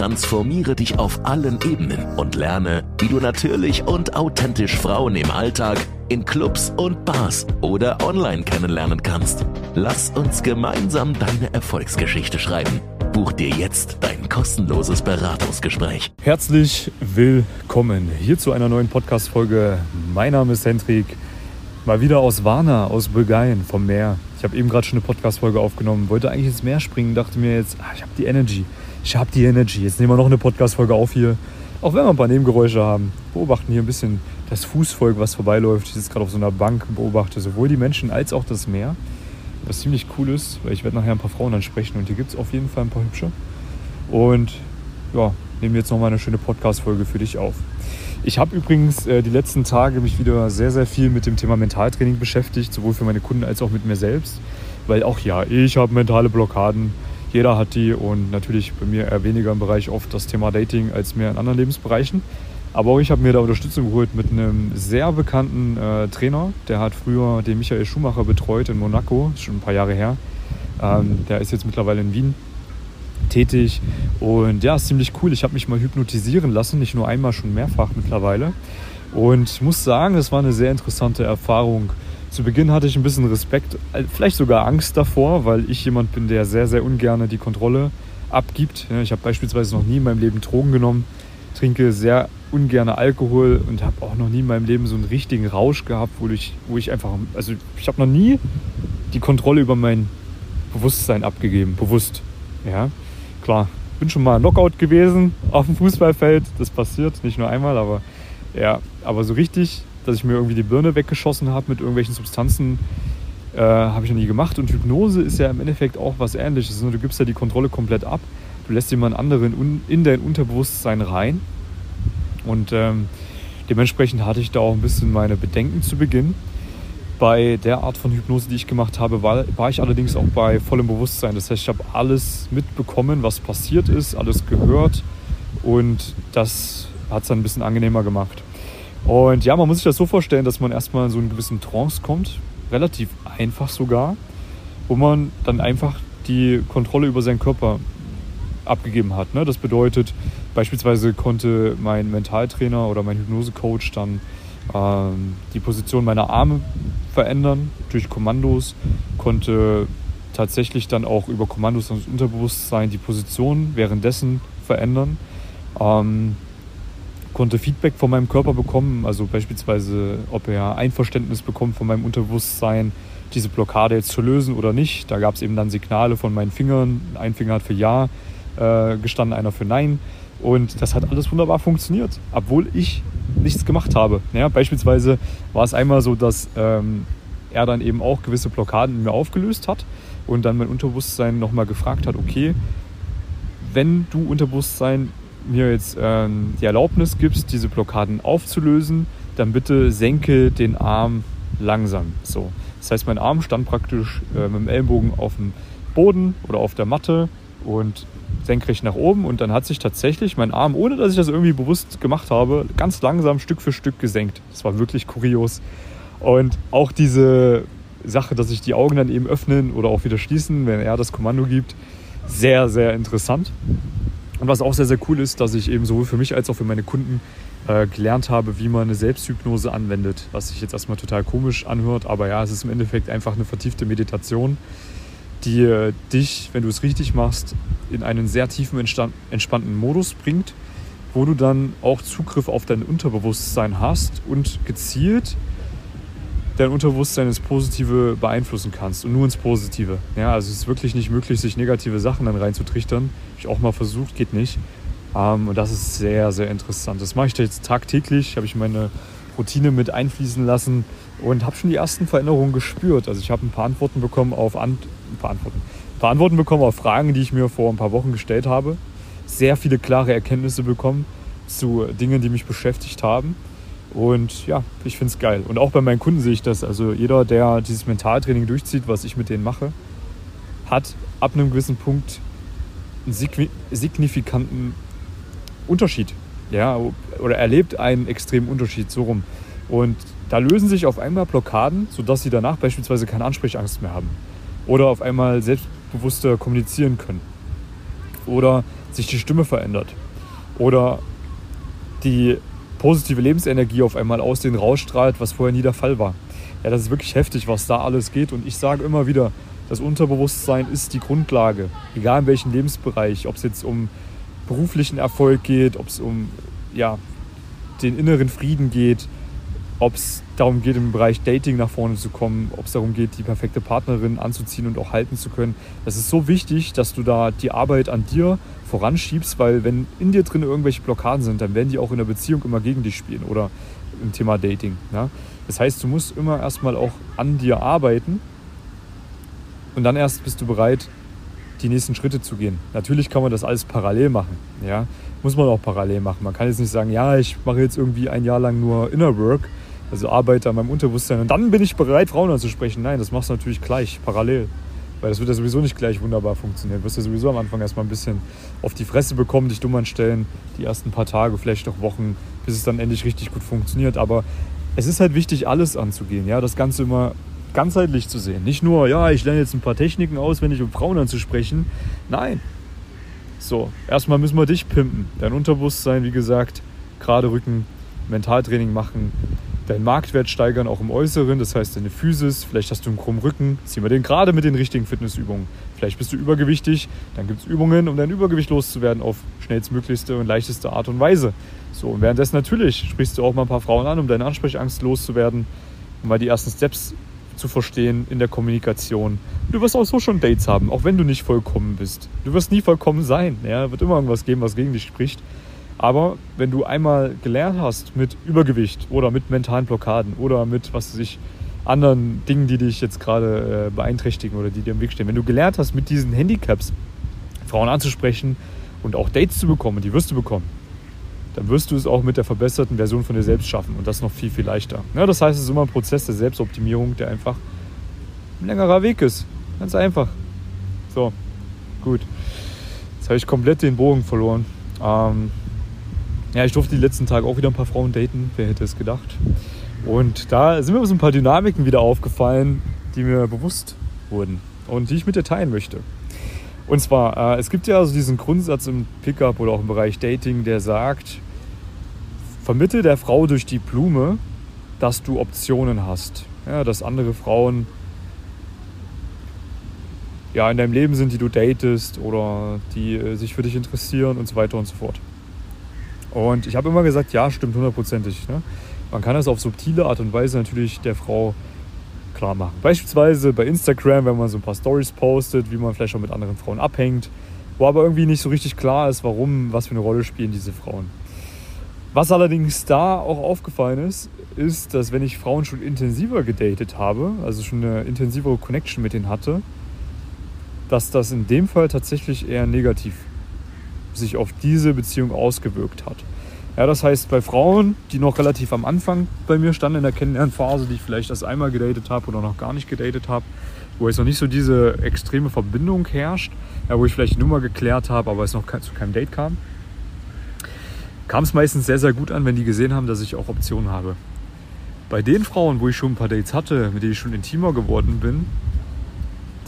Transformiere dich auf allen Ebenen und lerne, wie du natürlich und authentisch Frauen im Alltag, in Clubs und Bars oder online kennenlernen kannst. Lass uns gemeinsam deine Erfolgsgeschichte schreiben. Buch dir jetzt dein kostenloses Beratungsgespräch. Herzlich willkommen hier zu einer neuen Podcast-Folge. Mein Name ist Hendrik. Mal wieder aus Warna, aus Bulgarien, vom Meer. Ich habe eben gerade schon eine Podcast-Folge aufgenommen, wollte eigentlich ins Meer springen, dachte mir jetzt, ach, ich habe die Energy. Ich habe die Energy. Jetzt nehmen wir noch eine Podcast-Folge auf hier. Auch wenn wir ein paar Nebengeräusche haben. Beobachten hier ein bisschen das Fußvolk, was vorbeiläuft. Ich sitze gerade auf so einer Bank und beobachte sowohl die Menschen als auch das Meer. Was ziemlich cool ist, weil ich werde nachher ein paar Frauen ansprechen und hier gibt es auf jeden Fall ein paar hübsche. Und ja, nehmen jetzt nochmal eine schöne Podcast-Folge für dich auf. Ich habe übrigens äh, die letzten Tage mich wieder sehr, sehr viel mit dem Thema Mentaltraining beschäftigt, sowohl für meine Kunden als auch mit mir selbst. Weil auch ja, ich habe mentale Blockaden, jeder hat die und natürlich bei mir eher weniger im Bereich oft das Thema Dating als mehr in anderen Lebensbereichen. Aber auch ich habe mir da Unterstützung geholt mit einem sehr bekannten äh, Trainer. Der hat früher den Michael Schumacher betreut in Monaco, schon ein paar Jahre her. Ähm, der ist jetzt mittlerweile in Wien tätig. Und ja, ist ziemlich cool. Ich habe mich mal hypnotisieren lassen, nicht nur einmal, schon mehrfach mittlerweile. Und ich muss sagen, es war eine sehr interessante Erfahrung. Zu Beginn hatte ich ein bisschen Respekt, äh, vielleicht sogar Angst davor, weil ich jemand bin, der sehr, sehr ungern die Kontrolle abgibt. Ich habe beispielsweise noch nie in meinem Leben Drogen genommen, trinke sehr ungern Alkohol und habe auch noch nie in meinem Leben so einen richtigen Rausch gehabt, wo ich, wo ich einfach, also ich habe noch nie die Kontrolle über mein Bewusstsein abgegeben, bewusst. Ja, klar, bin schon mal Knockout gewesen auf dem Fußballfeld, das passiert, nicht nur einmal, aber ja, aber so richtig, dass ich mir irgendwie die Birne weggeschossen habe mit irgendwelchen Substanzen, äh, habe ich noch nie gemacht. Und Hypnose ist ja im Endeffekt auch was Ähnliches. Du gibst ja die Kontrolle komplett ab, du lässt jemand anderen in dein Unterbewusstsein rein und ähm, dementsprechend hatte ich da auch ein bisschen meine Bedenken zu Beginn. Bei der Art von Hypnose, die ich gemacht habe, war, war ich allerdings auch bei vollem Bewusstsein. Das heißt, ich habe alles mitbekommen, was passiert ist, alles gehört und das hat es dann ein bisschen angenehmer gemacht. Und ja, man muss sich das so vorstellen, dass man erstmal in so einen gewissen Trance kommt, relativ einfach sogar, wo man dann einfach die Kontrolle über seinen Körper abgegeben hat. Ne? Das bedeutet, beispielsweise konnte mein Mentaltrainer oder mein Hypnosecoach dann ähm, die Position meiner Arme verändern durch Kommandos, konnte tatsächlich dann auch über Kommandos das Unterbewusstsein die Position währenddessen verändern. Ähm, konnte Feedback von meinem Körper bekommen, also beispielsweise, ob er Einverständnis bekommt von meinem Unterbewusstsein, diese Blockade jetzt zu lösen oder nicht. Da gab es eben dann Signale von meinen Fingern. Ein Finger hat für Ja äh, gestanden, einer für Nein. Und das hat alles wunderbar funktioniert, obwohl ich nichts gemacht habe. Ja, beispielsweise war es einmal so, dass ähm, er dann eben auch gewisse Blockaden in mir aufgelöst hat und dann mein Unterbewusstsein nochmal gefragt hat, okay, wenn du Unterbewusstsein mir jetzt ähm, die Erlaubnis gibst, diese Blockaden aufzulösen, dann bitte senke den Arm langsam. So. Das heißt, mein Arm stand praktisch äh, mit dem Ellenbogen auf dem Boden oder auf der Matte und senkrecht nach oben und dann hat sich tatsächlich mein Arm, ohne dass ich das irgendwie bewusst gemacht habe, ganz langsam Stück für Stück gesenkt. Das war wirklich kurios. Und auch diese Sache, dass sich die Augen dann eben öffnen oder auch wieder schließen, wenn er das Kommando gibt, sehr, sehr interessant. Und was auch sehr, sehr cool ist, dass ich eben sowohl für mich als auch für meine Kunden äh, gelernt habe, wie man eine Selbsthypnose anwendet. Was sich jetzt erstmal total komisch anhört, aber ja, es ist im Endeffekt einfach eine vertiefte Meditation, die äh, dich, wenn du es richtig machst, in einen sehr tiefen, entspannten Modus bringt, wo du dann auch Zugriff auf dein Unterbewusstsein hast und gezielt dein Unterbewusstsein ins Positive beeinflussen kannst und nur ins Positive. Ja, also es ist wirklich nicht möglich, sich negative Sachen dann reinzutrichtern. Habe ich auch mal versucht, geht nicht. Ähm, und das ist sehr, sehr interessant. Das mache ich jetzt tagtäglich, habe ich meine Routine mit einfließen lassen und habe schon die ersten Veränderungen gespürt. Also ich habe ein paar Antworten bekommen auf Ant ein paar Antworten. Ein paar Antworten bekommen auf Fragen, die ich mir vor ein paar Wochen gestellt habe. Sehr viele klare Erkenntnisse bekommen zu Dingen, die mich beschäftigt haben. Und ja, ich finde es geil. Und auch bei meinen Kunden sehe ich das. Also jeder, der dieses Mentaltraining durchzieht, was ich mit denen mache, hat ab einem gewissen Punkt einen signifikanten Unterschied. Ja, oder erlebt einen extremen Unterschied so rum. Und da lösen sich auf einmal Blockaden, sodass sie danach beispielsweise keine Ansprechangst mehr haben. Oder auf einmal selbstbewusster kommunizieren können. Oder sich die Stimme verändert. Oder die positive Lebensenergie auf einmal aus denen rausstrahlt, was vorher nie der Fall war. Ja, das ist wirklich heftig, was da alles geht. Und ich sage immer wieder, das Unterbewusstsein ist die Grundlage. Egal in welchem Lebensbereich, ob es jetzt um beruflichen Erfolg geht, ob es um ja, den inneren Frieden geht, ob es darum geht, im Bereich Dating nach vorne zu kommen, ob es darum geht, die perfekte Partnerin anzuziehen und auch halten zu können. Das ist so wichtig, dass du da die Arbeit an dir voranschiebst, weil wenn in dir drin irgendwelche Blockaden sind, dann werden die auch in der Beziehung immer gegen dich spielen oder im Thema Dating. Ja? Das heißt, du musst immer erstmal auch an dir arbeiten und dann erst bist du bereit, die nächsten Schritte zu gehen. Natürlich kann man das alles parallel machen. Ja? Muss man auch parallel machen. Man kann jetzt nicht sagen, ja, ich mache jetzt irgendwie ein Jahr lang nur Inner Work, also arbeite an meinem Unterbewusstsein und dann bin ich bereit, Frauen anzusprechen. Nein, das machst du natürlich gleich, parallel. Weil das wird ja sowieso nicht gleich wunderbar funktionieren. Du wirst ja sowieso am Anfang erstmal ein bisschen auf die Fresse bekommen, dich dumm anstellen, die ersten paar Tage, vielleicht auch Wochen, bis es dann endlich richtig gut funktioniert. Aber es ist halt wichtig, alles anzugehen. Ja? Das Ganze immer ganzheitlich zu sehen. Nicht nur, ja, ich lerne jetzt ein paar Techniken auswendig, um Frauen anzusprechen. Nein. So, erstmal müssen wir dich pimpen. Dein Unterbewusstsein, wie gesagt, gerade Rücken, Mentaltraining machen, deinen Marktwert steigern, auch im Äußeren, das heißt deine Physis, vielleicht hast du einen krummen Rücken, zieh mal den gerade mit den richtigen Fitnessübungen. Vielleicht bist du übergewichtig, dann gibt es Übungen, um dein Übergewicht loszuwerden auf schnellstmöglichste und leichteste Art und Weise. So, und währenddessen natürlich sprichst du auch mal ein paar Frauen an, um deine Ansprechangst loszuwerden, um mal die ersten Steps zu verstehen in der Kommunikation. Du wirst auch so schon Dates haben, auch wenn du nicht vollkommen bist. Du wirst nie vollkommen sein. Ja, wird immer irgendwas geben, was gegen dich spricht. Aber wenn du einmal gelernt hast mit Übergewicht oder mit mentalen Blockaden oder mit, was weiß ich, anderen Dingen, die dich jetzt gerade äh, beeinträchtigen oder die dir im Weg stehen, wenn du gelernt hast, mit diesen Handicaps Frauen anzusprechen und auch Dates zu bekommen, die wirst du bekommen, dann wirst du es auch mit der verbesserten Version von dir selbst schaffen und das noch viel, viel leichter. Ja, das heißt, es ist immer ein Prozess der Selbstoptimierung, der einfach ein längerer Weg ist. Ganz einfach. So, gut. Jetzt habe ich komplett den Bogen verloren. Ähm, ja, ich durfte die letzten Tage auch wieder ein paar Frauen daten. Wer hätte es gedacht? Und da sind mir so ein paar Dynamiken wieder aufgefallen, die mir bewusst wurden und die ich mit dir teilen möchte. Und zwar, äh, es gibt ja also diesen Grundsatz im Pickup oder auch im Bereich Dating, der sagt, vermittel der Frau durch die Blume, dass du Optionen hast. Ja, dass andere Frauen ja, in deinem Leben sind, die du datest oder die äh, sich für dich interessieren und so weiter und so fort. Und ich habe immer gesagt, ja, stimmt hundertprozentig. Ne? Man kann das auf subtile Art und Weise natürlich der Frau klar machen. Beispielsweise bei Instagram, wenn man so ein paar Stories postet, wie man vielleicht auch mit anderen Frauen abhängt, wo aber irgendwie nicht so richtig klar ist, warum, was für eine Rolle spielen diese Frauen. Was allerdings da auch aufgefallen ist, ist, dass wenn ich Frauen schon intensiver gedatet habe, also schon eine intensivere Connection mit denen hatte, dass das in dem Fall tatsächlich eher negativ sich auf diese Beziehung ausgewirkt hat. Ja, das heißt, bei Frauen, die noch relativ am Anfang bei mir standen in der Kennenlernphase, die ich vielleicht erst einmal gedatet habe oder noch gar nicht gedatet habe, wo jetzt noch nicht so diese extreme Verbindung herrscht, ja, wo ich vielleicht die Nummer geklärt habe, aber es noch zu keinem Date kam, kam es meistens sehr, sehr gut an, wenn die gesehen haben, dass ich auch Optionen habe. Bei den Frauen, wo ich schon ein paar Dates hatte, mit denen ich schon intimer geworden bin,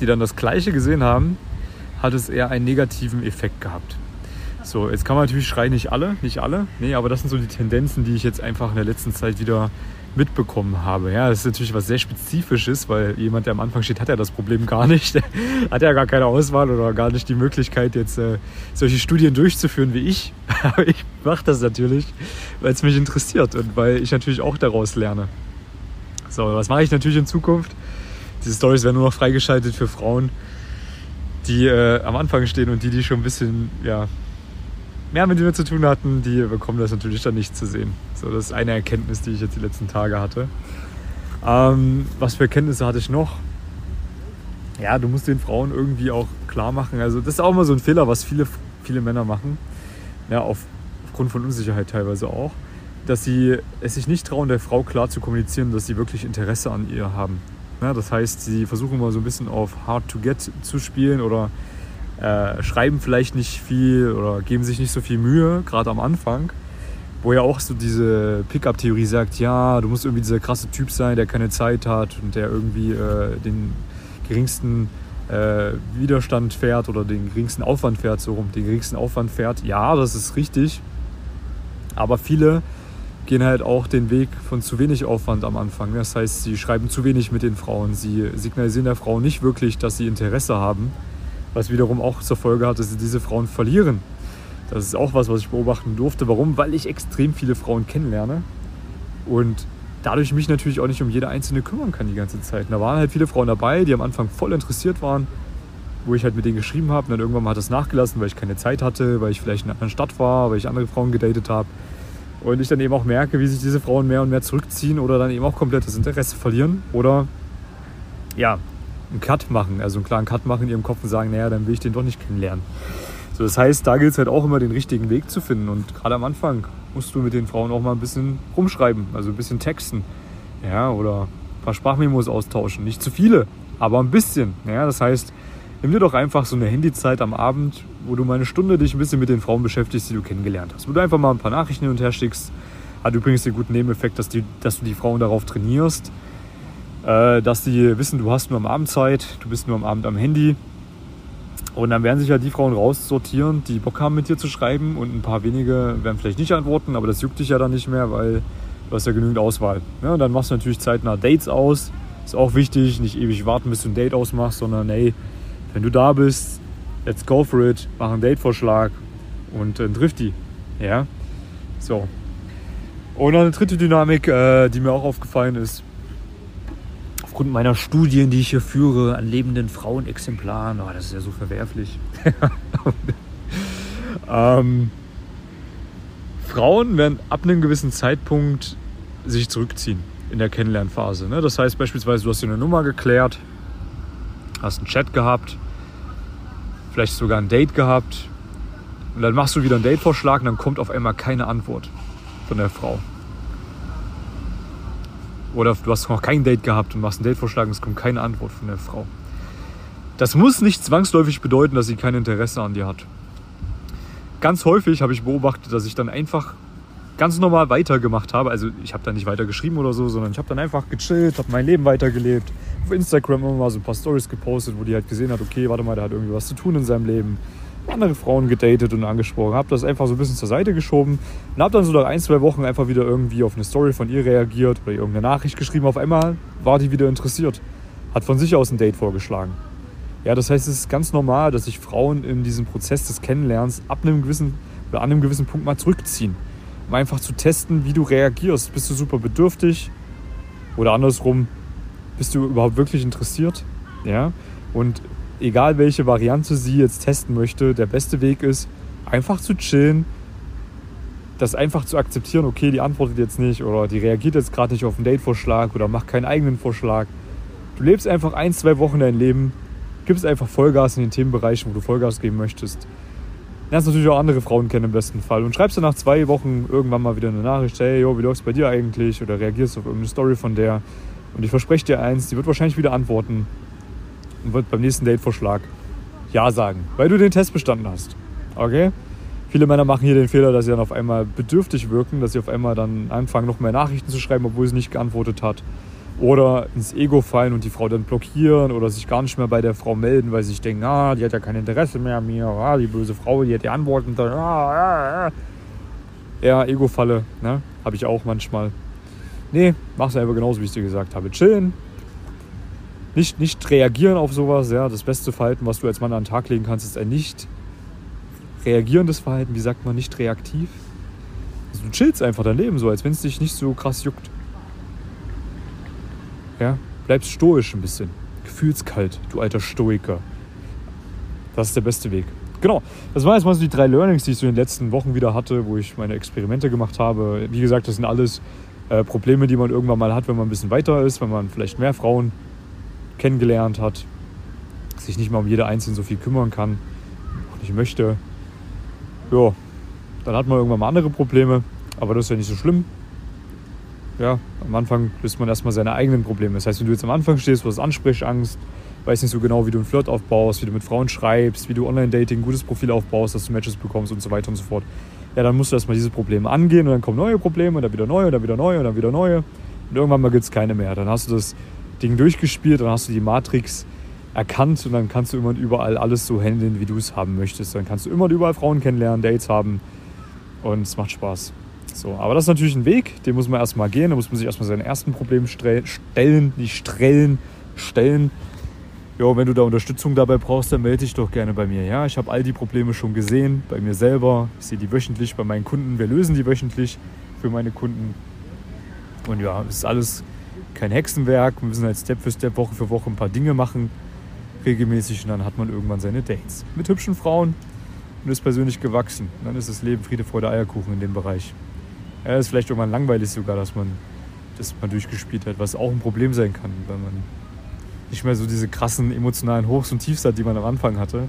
die dann das Gleiche gesehen haben, hat es eher einen negativen Effekt gehabt. So, jetzt kann man natürlich schreien, nicht alle, nicht alle. Nee, aber das sind so die Tendenzen, die ich jetzt einfach in der letzten Zeit wieder mitbekommen habe. Ja, das ist natürlich was sehr Spezifisches, weil jemand, der am Anfang steht, hat ja das Problem gar nicht. hat ja gar keine Auswahl oder gar nicht die Möglichkeit, jetzt äh, solche Studien durchzuführen wie ich. Aber ich mache das natürlich, weil es mich interessiert und weil ich natürlich auch daraus lerne. So, was mache ich natürlich in Zukunft? Diese Stories werden nur noch freigeschaltet für Frauen, die äh, am Anfang stehen und die, die schon ein bisschen ja, mehr mit mir zu tun hatten, die bekommen das natürlich dann nicht zu sehen. So, das ist eine Erkenntnis, die ich jetzt die letzten Tage hatte. Ähm, was für Erkenntnisse hatte ich noch? Ja, du musst den Frauen irgendwie auch klar machen. Also das ist auch immer so ein Fehler, was viele, viele Männer machen. Ja, auf, aufgrund von Unsicherheit teilweise auch. Dass sie es sich nicht trauen, der Frau klar zu kommunizieren, dass sie wirklich Interesse an ihr haben. Ne? Das heißt, sie versuchen mal so ein bisschen auf Hard to Get zu spielen oder äh, schreiben vielleicht nicht viel oder geben sich nicht so viel Mühe, gerade am Anfang. Wo ja auch so diese Pickup-Theorie sagt, ja, du musst irgendwie dieser krasse Typ sein, der keine Zeit hat und der irgendwie äh, den geringsten äh, Widerstand fährt oder den geringsten Aufwand fährt, so rum, den geringsten Aufwand fährt. Ja, das ist richtig. Aber viele gehen halt auch den Weg von zu wenig Aufwand am Anfang. Das heißt, sie schreiben zu wenig mit den Frauen. Sie signalisieren der Frau nicht wirklich, dass sie Interesse haben, was wiederum auch zur Folge hat, dass sie diese Frauen verlieren. Das ist auch was, was ich beobachten durfte. Warum? Weil ich extrem viele Frauen kennenlerne und dadurch mich natürlich auch nicht um jede einzelne kümmern kann die ganze Zeit. Und da waren halt viele Frauen dabei, die am Anfang voll interessiert waren, wo ich halt mit denen geschrieben habe. Und dann irgendwann mal hat das nachgelassen, weil ich keine Zeit hatte, weil ich vielleicht in einer anderen Stadt war, weil ich andere Frauen gedatet habe. Und ich dann eben auch merke, wie sich diese Frauen mehr und mehr zurückziehen oder dann eben auch komplett das Interesse verlieren oder ja, einen Cut machen, also einen klaren Cut machen in ihrem Kopf und sagen, naja, dann will ich den doch nicht kennenlernen. So, das heißt, da gilt es halt auch immer den richtigen Weg zu finden. Und gerade am Anfang musst du mit den Frauen auch mal ein bisschen rumschreiben, also ein bisschen texten. Ja, oder ein paar Sprachmemos austauschen. Nicht zu viele, aber ein bisschen. Ja, das heißt, nimm dir doch einfach so eine Handyzeit am Abend, wo du mal eine Stunde dich ein bisschen mit den Frauen beschäftigst, die du kennengelernt hast. Wo du einfach mal ein paar Nachrichten hin und her schickst. Hat übrigens den guten Nebeneffekt, dass, die, dass du die Frauen darauf trainierst, dass die wissen, du hast nur am Abend Zeit, du bist nur am Abend am Handy und dann werden sich ja die Frauen raussortieren, die Bock haben mit dir zu schreiben und ein paar wenige werden vielleicht nicht antworten, aber das juckt dich ja dann nicht mehr, weil du hast ja genügend Auswahl. Ja, und dann machst du natürlich zeitnah Dates aus. Ist auch wichtig, nicht ewig warten, bis du ein Date ausmachst, sondern hey, wenn du da bist, let's go for it, mach einen Datevorschlag und äh, trifft die. Ja, so. Und eine dritte Dynamik, äh, die mir auch aufgefallen ist, aufgrund meiner Studien, die ich hier führe, an lebenden Frauenexemplaren, oh, das ist ja so verwerflich. ähm, Frauen werden ab einem gewissen Zeitpunkt sich zurückziehen in der Kennenlernphase. Ne? Das heißt beispielsweise, du hast dir eine Nummer geklärt, hast einen Chat gehabt, vielleicht sogar ein Date gehabt und dann machst du wieder einen Datevorschlag und dann kommt auf einmal keine Antwort von der Frau. Oder du hast noch kein Date gehabt und machst einen Datevorschlag und es kommt keine Antwort von der Frau. Das muss nicht zwangsläufig bedeuten, dass sie kein Interesse an dir hat. Ganz häufig habe ich beobachtet, dass ich dann einfach ganz normal weitergemacht habe. Also ich habe da nicht weiter geschrieben oder so, sondern ich habe dann einfach gechillt, habe mein Leben weitergelebt. Auf Instagram immer mal so ein paar Stories gepostet, wo die halt gesehen hat, okay, warte mal, der hat irgendwie was zu tun in seinem Leben andere Frauen gedatet und angesprochen, habe das einfach so ein bisschen zur Seite geschoben und habe dann so nach ein, zwei Wochen einfach wieder irgendwie auf eine Story von ihr reagiert oder irgendeine Nachricht geschrieben. Auf einmal war die wieder interessiert, hat von sich aus ein Date vorgeschlagen. Ja, das heißt, es ist ganz normal, dass sich Frauen in diesem Prozess des Kennenlernens ab einem gewissen oder an einem gewissen Punkt mal zurückziehen, um einfach zu testen, wie du reagierst. Bist du super bedürftig oder andersrum, bist du überhaupt wirklich interessiert? Ja, und egal welche Variante sie jetzt testen möchte, der beste Weg ist, einfach zu chillen, das einfach zu akzeptieren, okay, die antwortet jetzt nicht oder die reagiert jetzt gerade nicht auf einen Date-Vorschlag oder macht keinen eigenen Vorschlag. Du lebst einfach ein, zwei Wochen dein Leben, gibst einfach Vollgas in den Themenbereichen, wo du Vollgas geben möchtest. Lernst natürlich auch andere Frauen kennen im besten Fall und schreibst dann nach zwei Wochen irgendwann mal wieder eine Nachricht, hey, yo, wie läuft's bei dir eigentlich? Oder reagierst auf irgendeine Story von der. Und ich verspreche dir eins, die wird wahrscheinlich wieder antworten und wird beim nächsten Date-Vorschlag Ja sagen, weil du den Test bestanden hast. Okay? Viele Männer machen hier den Fehler, dass sie dann auf einmal bedürftig wirken, dass sie auf einmal dann anfangen, noch mehr Nachrichten zu schreiben, obwohl sie nicht geantwortet hat. Oder ins Ego fallen und die Frau dann blockieren oder sich gar nicht mehr bei der Frau melden, weil sie sich denken, ah, die hat ja kein Interesse mehr an mir, ah, die böse Frau, die hat die Antworten. Ah, ah, ah. Ja, Ego-Falle, ne? Habe ich auch manchmal. Nee, mach's einfach genauso, wie ich dir gesagt habe. Chillen, nicht, nicht reagieren auf sowas. Ja. Das beste Verhalten, was du als Mann an den Tag legen kannst, ist ein nicht reagierendes Verhalten. Wie sagt man, nicht reaktiv? Also du chillst einfach dein Leben so, als wenn es dich nicht so krass juckt. Ja, bleibst stoisch ein bisschen. Gefühlskalt, du alter Stoiker. Das ist der beste Weg. Genau, das waren jetzt mal so die drei Learnings, die ich so in den letzten Wochen wieder hatte, wo ich meine Experimente gemacht habe. Wie gesagt, das sind alles äh, Probleme, die man irgendwann mal hat, wenn man ein bisschen weiter ist, wenn man vielleicht mehr Frauen kennengelernt hat, sich nicht mal um jede einzelne so viel kümmern kann, auch nicht möchte. Ja, dann hat man irgendwann mal andere Probleme, aber das ist ja nicht so schlimm. ja, am Anfang löst man erstmal seine eigenen Probleme. Das heißt, wenn du jetzt am Anfang stehst, du hast Ansprechangst, weißt nicht so genau, wie du einen Flirt aufbaust, wie du mit Frauen schreibst, wie du Online-Dating ein gutes Profil aufbaust, dass du Matches bekommst und so weiter und so fort. Ja, dann musst du erstmal diese Probleme angehen und dann kommen neue Probleme und dann wieder neue und dann wieder neue und dann wieder neue. Und irgendwann mal gibt es keine mehr. Dann hast du das Ding durchgespielt, dann hast du die Matrix erkannt und dann kannst du immer und überall alles so handeln, wie du es haben möchtest. Dann kannst du immer und überall Frauen kennenlernen, Dates haben und es macht Spaß. So, aber das ist natürlich ein Weg, den muss man erstmal gehen, da muss man sich erstmal seine ersten Probleme stellen, nicht strellen, stellen. Jo, wenn du da Unterstützung dabei brauchst, dann melde dich doch gerne bei mir. Ja, ich habe all die Probleme schon gesehen, bei mir selber. Ich sehe die wöchentlich bei meinen Kunden. Wir lösen die wöchentlich für meine Kunden. Und ja, es ist alles kein Hexenwerk. Wir müssen halt Step für Step, Woche für Woche ein paar Dinge machen, regelmäßig. Und dann hat man irgendwann seine Dates mit hübschen Frauen und ist persönlich gewachsen. Und dann ist das Leben Friede, Freude, Eierkuchen in dem Bereich. Ja, ist vielleicht irgendwann langweilig sogar, dass man das mal durchgespielt hat, was auch ein Problem sein kann, weil man nicht mehr so diese krassen emotionalen Hochs und Tiefs hat, die man am Anfang hatte.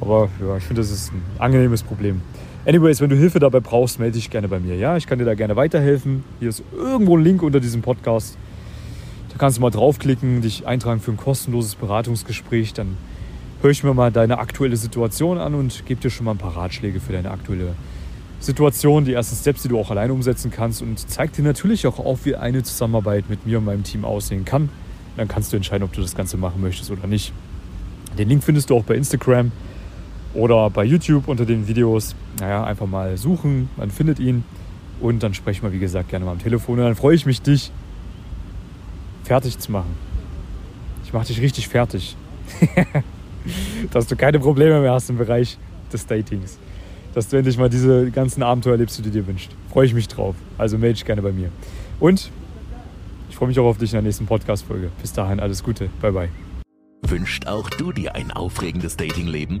Aber ja, ich finde, das ist ein angenehmes Problem. Anyways, wenn du Hilfe dabei brauchst, melde dich gerne bei mir. Ja, ich kann dir da gerne weiterhelfen. Hier ist irgendwo ein Link unter diesem Podcast. Kannst du mal draufklicken, dich eintragen für ein kostenloses Beratungsgespräch. Dann höre ich mir mal deine aktuelle Situation an und gebe dir schon mal ein paar Ratschläge für deine aktuelle Situation, die ersten Steps, die du auch alleine umsetzen kannst und zeig dir natürlich auch auf, wie eine Zusammenarbeit mit mir und meinem Team aussehen kann. Dann kannst du entscheiden, ob du das Ganze machen möchtest oder nicht. Den Link findest du auch bei Instagram oder bei YouTube unter den Videos. Naja, einfach mal suchen, man findet ihn und dann sprechen wir, wie gesagt, gerne mal am Telefon. Und dann freue ich mich, dich fertig zu machen. Ich mache dich richtig fertig. Dass du keine Probleme mehr hast im Bereich des Datings dass du endlich mal diese ganzen Abenteuer erlebst, die du dir wünschst. Freue ich mich drauf. Also melde dich gerne bei mir. Und ich freue mich auch auf dich in der nächsten Podcast-Folge. Bis dahin alles Gute. Bye, bye. Wünscht auch du dir ein aufregendes Datingleben?